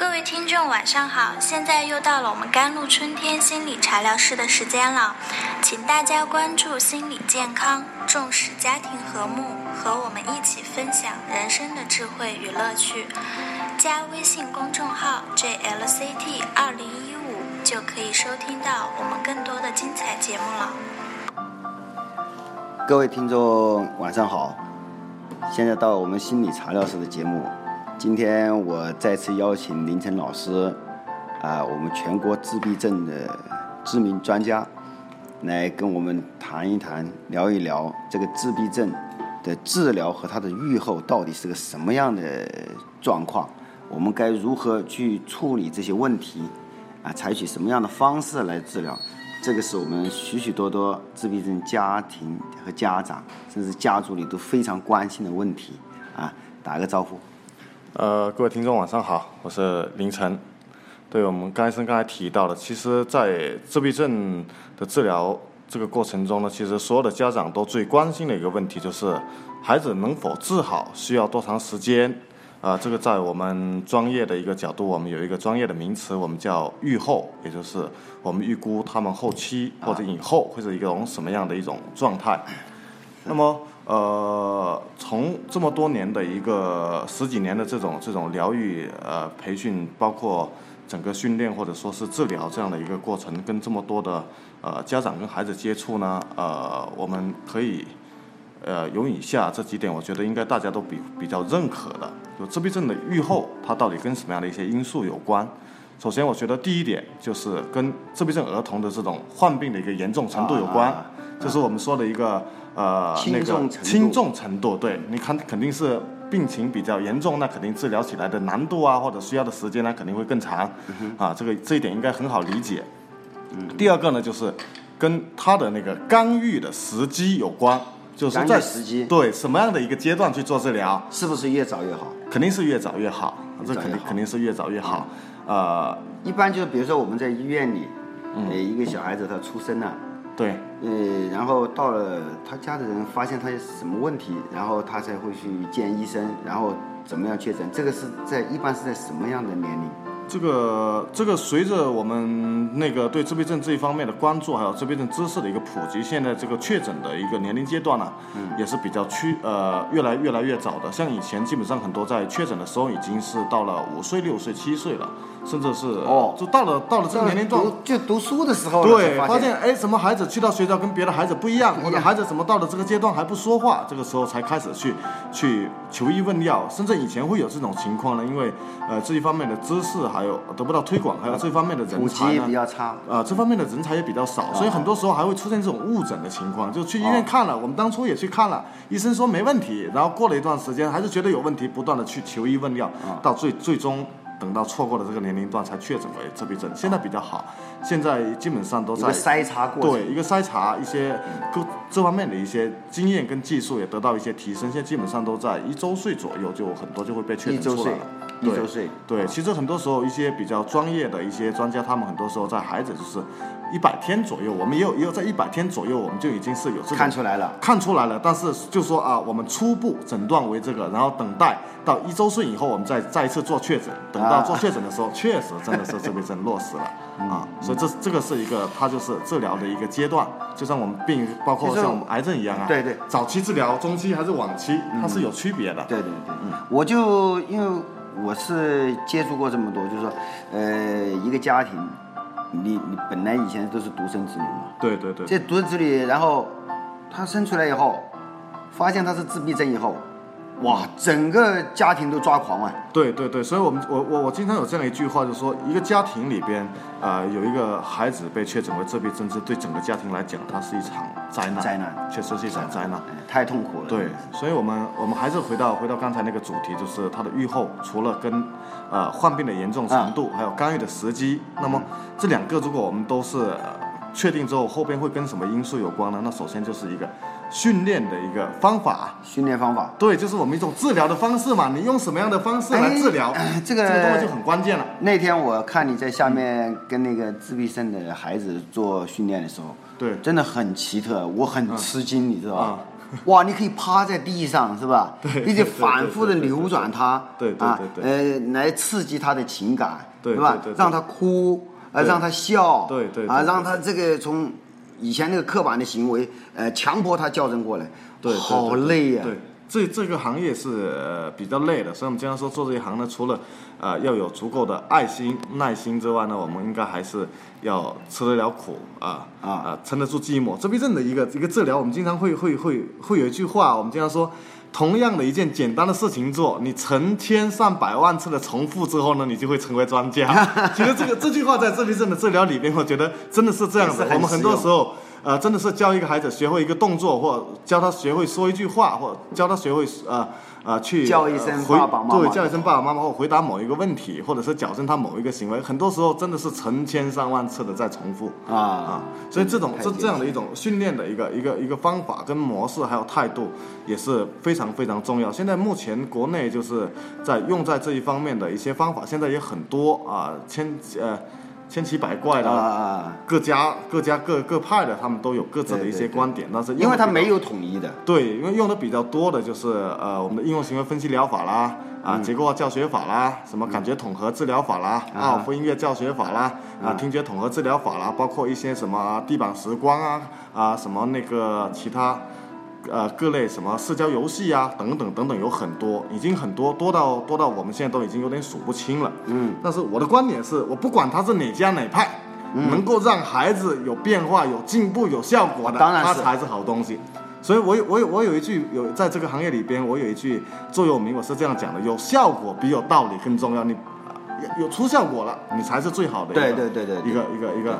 各位听众，晚上好！现在又到了我们甘露春天心理茶疗室的时间了，请大家关注心理健康，重视家庭和睦，和我们一起分享人生的智慧与乐趣。加微信公众号 jlct 二零一五就可以收听到我们更多的精彩节目了。各位听众，晚上好！现在到我们心理茶疗室的节目。今天我再次邀请林晨老师，啊，我们全国自闭症的知名专家，来跟我们谈一谈、聊一聊这个自闭症的治疗和它的预后到底是个什么样的状况？我们该如何去处理这些问题？啊，采取什么样的方式来治疗？这个是我们许许多多自闭症家庭和家长，甚至家族里都非常关心的问题。啊，打个招呼。呃，各位听众晚上好，我是林晨。对我们刚才刚才提到的，其实，在自闭症的治疗这个过程中呢，其实所有的家长都最关心的一个问题就是，孩子能否治好，需要多长时间？啊，这个在我们专业的一个角度，我们有一个专业的名词，我们叫预后，也就是我们预估他们后期或者以后会是一种什么样的一种状态。那么。呃，从这么多年的一个十几年的这种这种疗愈呃培训，包括整个训练或者说是治疗这样的一个过程，跟这么多的呃家长跟孩子接触呢，呃，我们可以呃有以下这几点，我觉得应该大家都比比较认可的，就自闭症的预后，它到底跟什么样的一些因素有关？首先，我觉得第一点就是跟自闭症儿童的这种患病的一个严重程度有关，就是我们说的一个。呃，那个轻重程度，对，你看肯定是病情比较严重，那肯定治疗起来的难度啊，或者需要的时间呢，肯定会更长。啊，这个这一点应该很好理解。第二个呢，就是跟他的那个干预的时机有关，就是在时机对什么样的一个阶段去做治疗，是不是越早越好？肯定是越早越好，这肯定肯定是越早越好。呃，一般就是比如说我们在医院里，呃，一个小孩子他出生了。对，呃，然后到了他家的人发现他有什么问题，然后他才会去见医生，然后怎么样确诊？这个是在一般是在什么样的年龄？这个这个随着我们那个对自闭症这一方面的关注，还有自闭症知识的一个普及，现在这个确诊的一个年龄阶段呢，也是比较趋呃越来越来越早的。像以前基本上很多在确诊的时候已经是到了五岁、六岁、七岁了，甚至是哦，就到了到了这个年龄段，就读书的时候，对，发现哎，什么孩子去到学校跟别的孩子不一样，或者孩子怎么到了这个阶段还不说话，这个时候才开始去去求医问药，甚至以前会有这种情况呢，因为呃这一方面的知识还。还有得不到推广，还有这方面的人才呢，比较差。呃，这方面的人才也比较少，所以很多时候还会出现这种误诊的情况。就去医院看了，我们当初也去看了，医生说没问题，然后过了一段时间还是觉得有问题，不断的去求医问药，到最最终等到错过了这个年龄段才确诊为自闭症。现在比较好，现在基本上都在筛查过对一个筛查一些各这方面的一些经验跟技术也得到一些提升，现在基本上都在一周岁左右就很多就会被确诊出来了。一周岁，对，其实很多时候一些比较专业的一些专家，他们很多时候在孩子就是一百天左右，我们也有也有在一百天左右，我们就已经是有这看出来了，看出来了。但是就说啊，我们初步诊断为这个，然后等待到一周岁以后，我们再再一次做确诊。等到做确诊的时候，确实真的是自闭症落实了 啊。所以这这个是一个，它就是治疗的一个阶段，就像我们病，包括像我们癌症一样啊。对对，早期治疗、中期还是晚期，它是有区别的。对对对，嗯，我就因为。我是接触过这么多，就是说，呃，一个家庭，你你本来以前都是独生子女嘛，对对对，这独生子女，然后他生出来以后，发现他是自闭症以后。哇，整个家庭都抓狂啊！对对对，所以我们我我我经常有这样一句话，就是说一个家庭里边，呃，有一个孩子被确诊为自闭症，这对整个家庭来讲，它是一场灾难。灾难，确实是一场灾难，太痛苦了。对，所以我们我们还是回到回到刚才那个主题，就是它的预后，除了跟呃患病的严重程度，还有干预的时机，那么这两个如果我们都是确定之后，后边会跟什么因素有关呢？那首先就是一个。训练的一个方法，训练方法，对，就是我们一种治疗的方式嘛。你用什么样的方式来治疗？这个这个东西就很关键了。那天我看你在下面跟那个自闭症的孩子做训练的时候，对，真的很奇特，我很吃惊，你知道吧？哇，你可以趴在地上是吧？对你得反复的扭转它，对对啊对对呃，来刺激他的情感，对是吧对？让他哭，呃，让他笑，啊，对对对对让他这个从以前那个刻板的行为，呃，强迫他校正过来，对，对好累呀。对，这这个行业是呃比较累的，所以我们经常说做这一行呢，除了呃要有足够的爱心、耐心之外呢，我们应该还是要吃得了苦啊啊撑得住寂寞。自闭症的一个一个治疗，我们经常会会会会有一句话，我们经常说。同样的一件简单的事情做，你成千上百万次的重复之后呢，你就会成为专家。其实这个这句话在自闭症的治疗里边，我觉得真的是这样子。我们很多时候。呃，真的是教一个孩子学会一个动作，或教他学会说一句话，或教他学会呃呃去叫一声爸爸妈妈。对，叫一声爸爸妈妈，或回答某一个问题，或者是矫正他某一个行为，很多时候真的是成千上万次的在重复。啊啊，所以这种这这样的一种训练的一个一个一个方法跟模式，还有态度也是非常非常重要。现在目前国内就是在用在这一方面的一些方法，现在也很多啊，千呃千奇百怪的各家各家各各派的，他们都有各自的一对对对。些观点，但是因为它没有有统一的，对，因为用的比较多的就是呃我们的应用行为分析疗法啦，啊嗯。结构化教学法啦，什么感觉统合治疗法啦，啊阿尔夫音乐教学法啦，啊啊听觉统合治疗法啦，包括一些什么地板时光啊啊什么那个其他。呃，各类什么社交游戏啊，等等等等，有很多，已经很多，多到多到我们现在都已经有点数不清了。嗯，但是我的观点是，我不管他是哪家哪派，能够让孩子有变化、有进步、有效果的，当然是它才是好东西。所以我有我有我有一句有在这个行业里边，我有一句座右铭，我是这样讲的：有效果比有道理更重要。你啊有有出效果了，你才是最好的一个。对对对对对一个一个一个。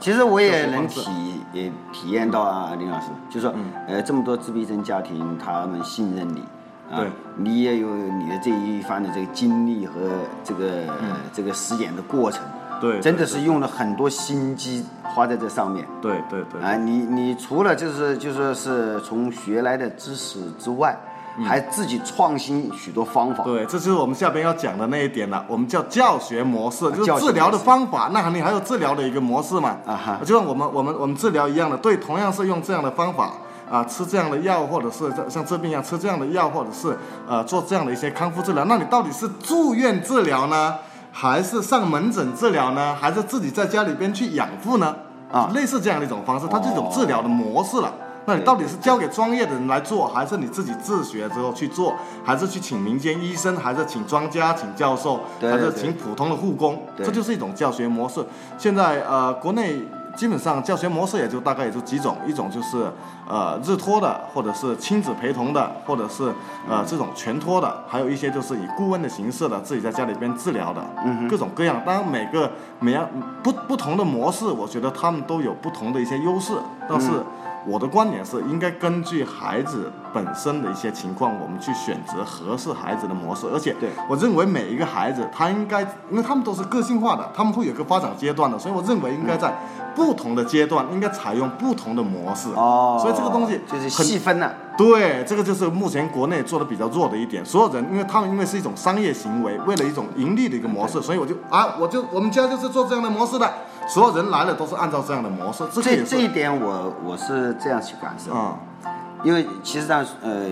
其实我也能体也体验到啊，林老师，就是说，呃，这么多自闭症家庭，他们信任你，啊，你也有你的这一番的这个经历和这个、这个实践的过程，对，真的是用了很多心机花在这上面。对对对。啊，你你除了就是就说是从学来的知识之外，还自己创新许多方法。嗯对，这就是我们下边要讲的那一点了。我们叫教学模式，就是治疗的方法。那肯定还有治疗的一个模式嘛？啊哈就像我们我们我们治疗一样的，对，同样是用这样的方法啊，吃这样的药，或者是像治病一样吃这样的药，或者是呃做这样的一些康复治疗。那你到底是住院治疗呢，还是上门诊治疗呢，还是自己在家里边去养护呢？啊类似这样的一种方式，它是一种治疗的模式了。那你到底是交给专业的人来做，还是你自己自学之后去做，还是去请民间医生，还是请专家、请教授，还是请普通的护工？对这就是一种教学模式。现在呃，国内基本上教学模式也就大概也就几种，一种就是呃日托的，或者是亲子陪同的，或者是呃这种全托的，还有一些就是以顾问的形式的，自己在家里边治疗的，嗯各种各样。当然每个每样不不同的模式，我觉得他们都有不同的一些优势，但是。我的观点是，应该根据孩子本身的一些情况，我们去选择合适孩子的模式。而且对，我认为每一个孩子他应该，因为他们都是个性化的，他们会有个发展阶段的，所以我认为应该在不同的阶段应该采用不同的模式。哦，所以这个东西就是细分了。对，这个就是目前国内做的比较弱的一点。所有人，因为他们因为是一种商业行为，为了一种盈利的一个模式，所以我就啊，我就我们家就是做这样的模式的，所有人来了都是按照这样的模式。这这这一点我我是这样去感受，啊、因为其实上呃，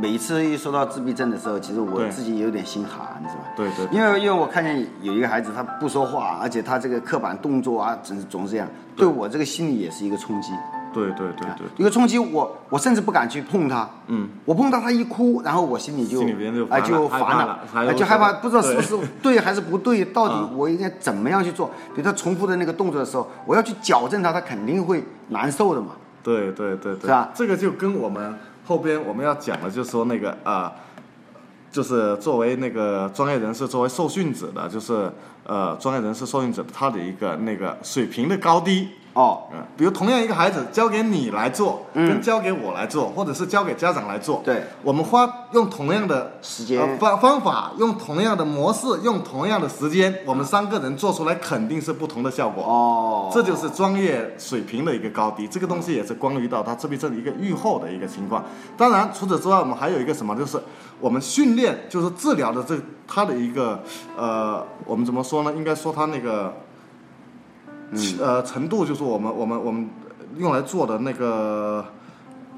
每一次一说到自闭症的时候，其实我自己有点心寒，是吧？对对因为因为我看见有一个孩子他不说话，而且他这个刻板动作啊，总总是这样，对我这个心理也是一个冲击。对对对对。一个冲击，我我甚至不敢去碰他。嗯，我碰到他一哭，然后我心里就哎烦了就烦了哎就害怕，不知道是不是 对还是不对，到底嗯我应该怎么样去做？比如他重复的那个动作的时候，我要去矫正他，他肯定会难受的嘛。对对对对，是吧这个就跟我们后边我们要讲的，就是说那个啊、就是作为那个专业人士，作为受训者的，就是呃专业人士受训者他的一个那个水平的高低。哦，嗯，比如同样一个孩子交给你来做，嗯。跟交给我来做，或者是交给家长来做，对，我们花用同样的时间。呃方方法，用同样的模式，用同样的时间，我们三个人做出来肯定是不同的效果。哦，这就是专业水平的一个高低，这个东西也是关于到他自闭症的一个预后的一个情况。当然，除此之外，我们还有一个什么，就是我们训练，就是治疗的这他的一个呃，我们怎么说呢？应该说他那个，呃，程度，就是我们我们我们用来做的那个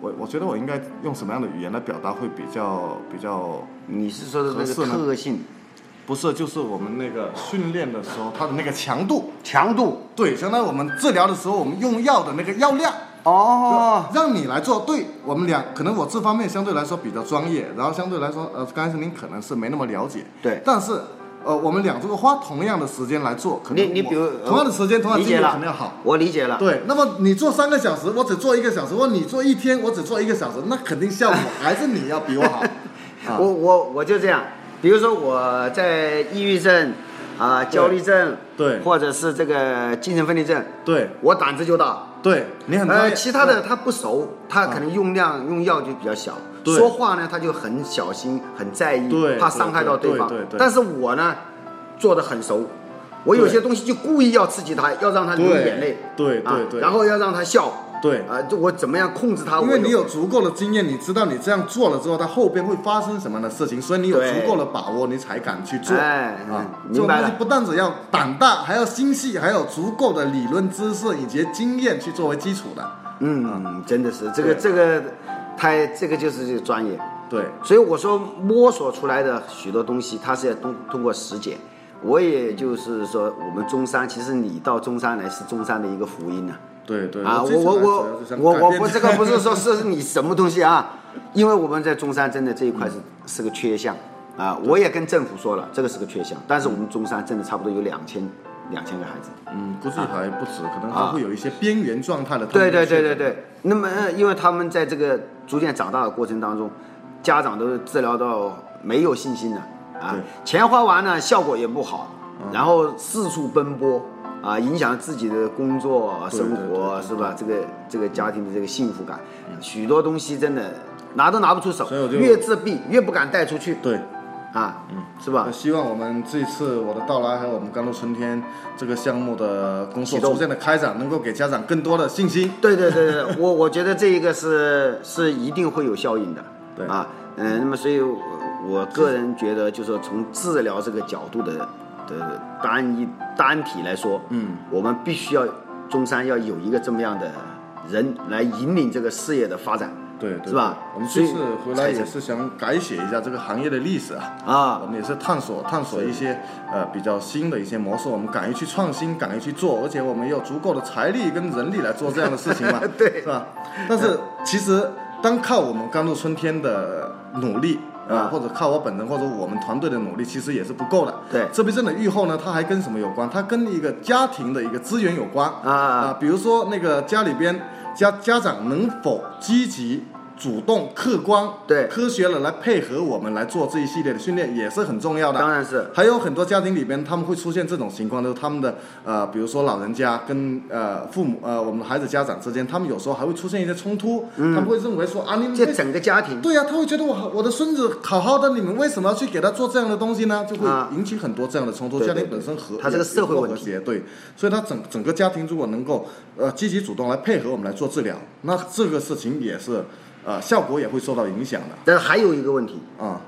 我我觉得我应该用什么样的语言来表达会比较比较你是说的那个特性、不是，就是我们那个训练的时候，它的那个强度，强度？对，相当于我们治疗的时候，我们用药的那个药量，哦，让你来做。对我们俩，可能我这方面相对来说比较专业，然后相对来说，呃，刚才您可能是没那么了解，对。但是，呃，我们俩如果花同样的时间来做，可能你你比如同样的时间，同样精力理解了肯定要好。我理解了。对，那么你做三个小时，我只做一个小时；或你做一天，我只做一个小时，那肯定效果还是你要比我好。啊我我我就这样，比如说我在抑郁症啊、焦虑症，对或者是这个精神分裂症，对我胆子就大。对，你很专呃，其他的他不熟，他可能用量、用药就比较小，说话呢他就很小心、很在意，对怕伤害到对方。对对但是我呢，做的很熟，我有些东西就故意要刺激他，要让他流眼泪，啊对对对。然后要让他笑，对啊，就我怎么样控制它？因为你有足够的经验，你知道你这样做了之后，它后边会发生什么样的事情，所以你有足够的把握，你才敢去做。哎嗯啊，这种明白了东西不但只要胆大，还要心细，还有足够的理论知识以及经验去作为基础的。嗯，真的是这个这个，他这个就是这个专业。对，所以我说摸索出来的许多东西，它是要通通过实践。我也就是说，我们中山，其实你到中山来是中山的一个福音呢、对对啊。我我我我我不这个不是说是你什么东西啊，因为我们在中山真的这一块是是个缺项啊。我也跟政府说了，这个是个缺项，但是我们中山真的差不多有两千两千个孩子。嗯，估计还不止，可能还会有一些边缘状态的。啊对对对对。对。那么，呃因为他们在这个逐渐长大的过程当中，家长都治疗到没有信心了啊，钱花完了，效果也不好，然后四处奔波啊，影响自己的工作对生活是吧？这个这个家庭的这个幸福感，许多东西真的拿都拿不出手越自闭越不敢带出去对。啊，嗯是吧呃？希望我们这次我的到来，还有我们甘露春天这个项目的工作逐渐的开展，能够给家长更多的信心。对对对对，我我觉得这一个是是一定会有效应的，对啊，嗯、那么所以我我个人觉得，就是说从治疗这个角度的的单一单体来说，嗯，我们必须要中山要有一个这么样的人来引领这个事业的发展，对，对是吧我们这次回来也是想改写一下这个行业的历史啊。啊我们也是探索探索一些呃比较新的一些模式，我们敢于去创新，敢于去做，而且我们有足够的财力跟人力来做这样的事情嘛，对是吧？但是其实单靠我们甘露春天的努力。啊，或者靠我本人或者我们团队的努力，其实也是不够的。对自闭症的预后呢，它还跟什么有关？它跟一个家庭的一个资源有关啊啊，比如说那个家里边家家长能否积极、主动、客观、对。科学的来配合我们来做这一系列的训练，也是很重要的。当然是。还有很多家庭里边，他们会出现这种情况，就是他们的呃，比如说老人家跟呃父母呃我们的孩子家长之间，他们有时候还会出现一些冲突，他们会认为说啊，你们这整个家庭。对呀、他会觉得我我的孙子好好的，你们为什么要去给他做这样的东西呢？就会啊。引起很多这样的冲突。家庭本身和他这个社会和谐，对，所以他整整个家庭如果能够呃积极主动来配合我们来做治疗，那这个事情也是呃效果也会受到影响的但是还有一个问题，啊、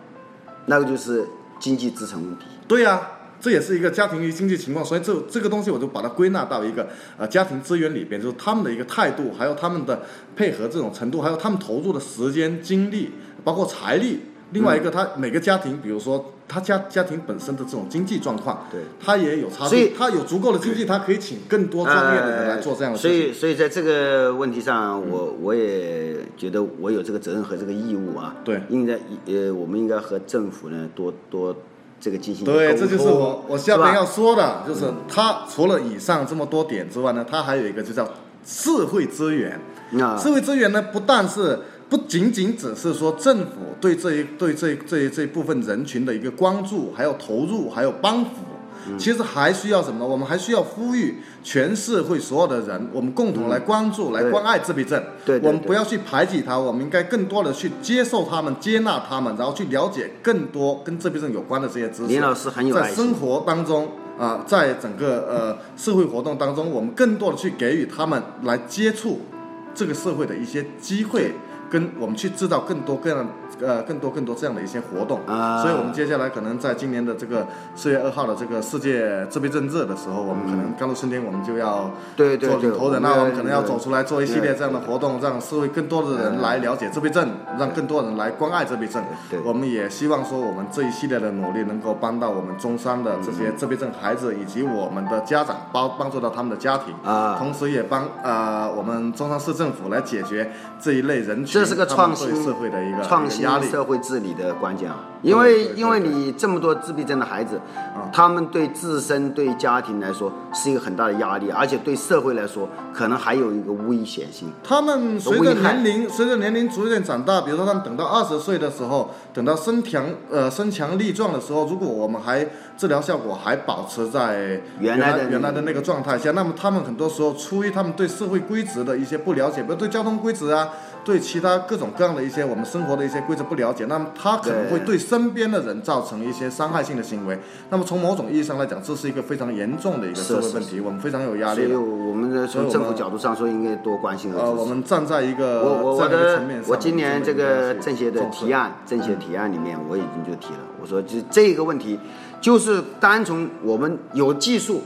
那个就是经济支撑问题。对呀、这也是一个家庭与经济情况，所以这这个东西我就把它归纳到一个呃家庭资源里边，就是他们的一个态度，还有他们的配合这种程度，还有他们投入的时间、精力，包括财力。另外一个，他每个家庭，比如说他家家庭本身的这种经济状况，对，他也有差所以。他有足够的经济，他可以请更多专业的人来做这样的呃所。以，所以在这个问题上，我我也觉得我有这个责任和这个义务啊。对应该呃，我们应该和政府呢多多这个进行对，沟这就是通我我下面要说的，就是他除了以上这么多点之外呢，他还有一个就叫社会资源。啊社会资源呢，不但是不仅仅只是说政府对这一对这这一这部分人群的一个关注，还有投入，还有帮扶。其实还需要什么呢？我们还需要呼吁全社会所有的人，我们共同来关注、来关爱自闭症。对对对我们不要去排挤他，我们应该更多的去接受他们、接纳他们，然后去了解更多跟自闭症有关的这些知识。林老师很有在爱心生活当中啊、在整个呃社会活动当中，我们更多的去给予他们来接触这个社会的一些机会跟我们去制造更多各样呃更多更多这样的一些活动。啊。所以我们接下来可能在今年的这个四月二号的这个世界自闭症日的时候，我们可能甘露春天我们就要做对对对领头人，那我们可能要走出来做一系列这样的活动，让社会更多的人来了解自闭症，让更多人来关爱自闭症。对我们也希望说，我们这一系列的努力能够帮到我们中山的这些自闭症孩子以及我们的家长，帮帮助到他们的家庭。啊。同时也帮呃我们中山市政府来解决这一类人群这是个创新对社会的一个创新。社会治理的关键啊，因为因为你这么多自闭症的孩子，他们对自身对家庭来说是一个很大的压力，而且对社会来说可能还有一个危险性。他们随着年龄随着年龄逐渐长大，比如说他们等到二十岁的时候，等到身强呃身强力壮的时候，如果我们还治疗效果还保持在原来的原来的那个状态下，那么他们很多时候出于他们对社会规则的一些不了解，比如对交通规则啊，对其他各种各样的一些我们生活的一些规则不了解，那么他可能会对对身边的人造成一些伤害性的行为。那么从某种意义上来讲，这是一个非常严重的一个社会问题，我们非常有压所以力。我们的所以我们从政府角度上说，应该多关心和支持。呃，我们站在一个我我我的层面我今年这个政协的提案，政协提案里面我已经就提了，我说就这个问题，就是单从我们有技术，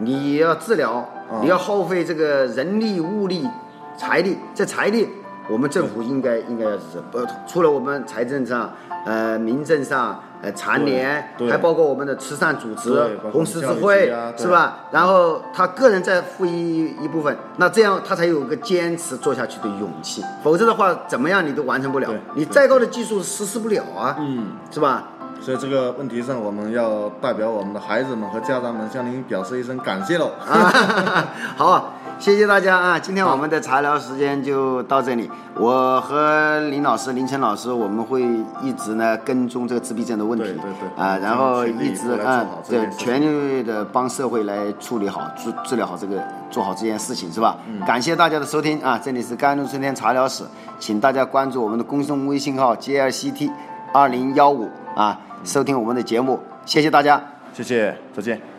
你要治疗，你要耗费这个人力、物力、财力，这财力我们政府应该应该要支持，不除了我们财政上，呃，民政上。呃，残联还包括我们的慈善组织红十字会啊，是吧？然后他个人再付一一部分，那这样他才有个坚持做下去的勇气，否则的话，怎么样你都完成不了。你再高的技术实施不了啊，嗯，是吧？所以这个问题上，我们要代表我们的孩子们和家长们向您表示一声感谢喽。啊，好，谢谢大家啊！今天我们的茶聊时间就到这里。我和林老师、林晨老师，我们会一直呢跟踪这个自闭症的问题，对对对啊，然后一直啊对全力的帮社会来处理好、治治疗好这个，做好这件事情，是吧？感谢大家的收听啊！这里是甘露春天茶聊室，请大家关注我们的公众微信号 JLCT 二零幺五啊，收听我们的节目，谢谢大家。谢谢，再见。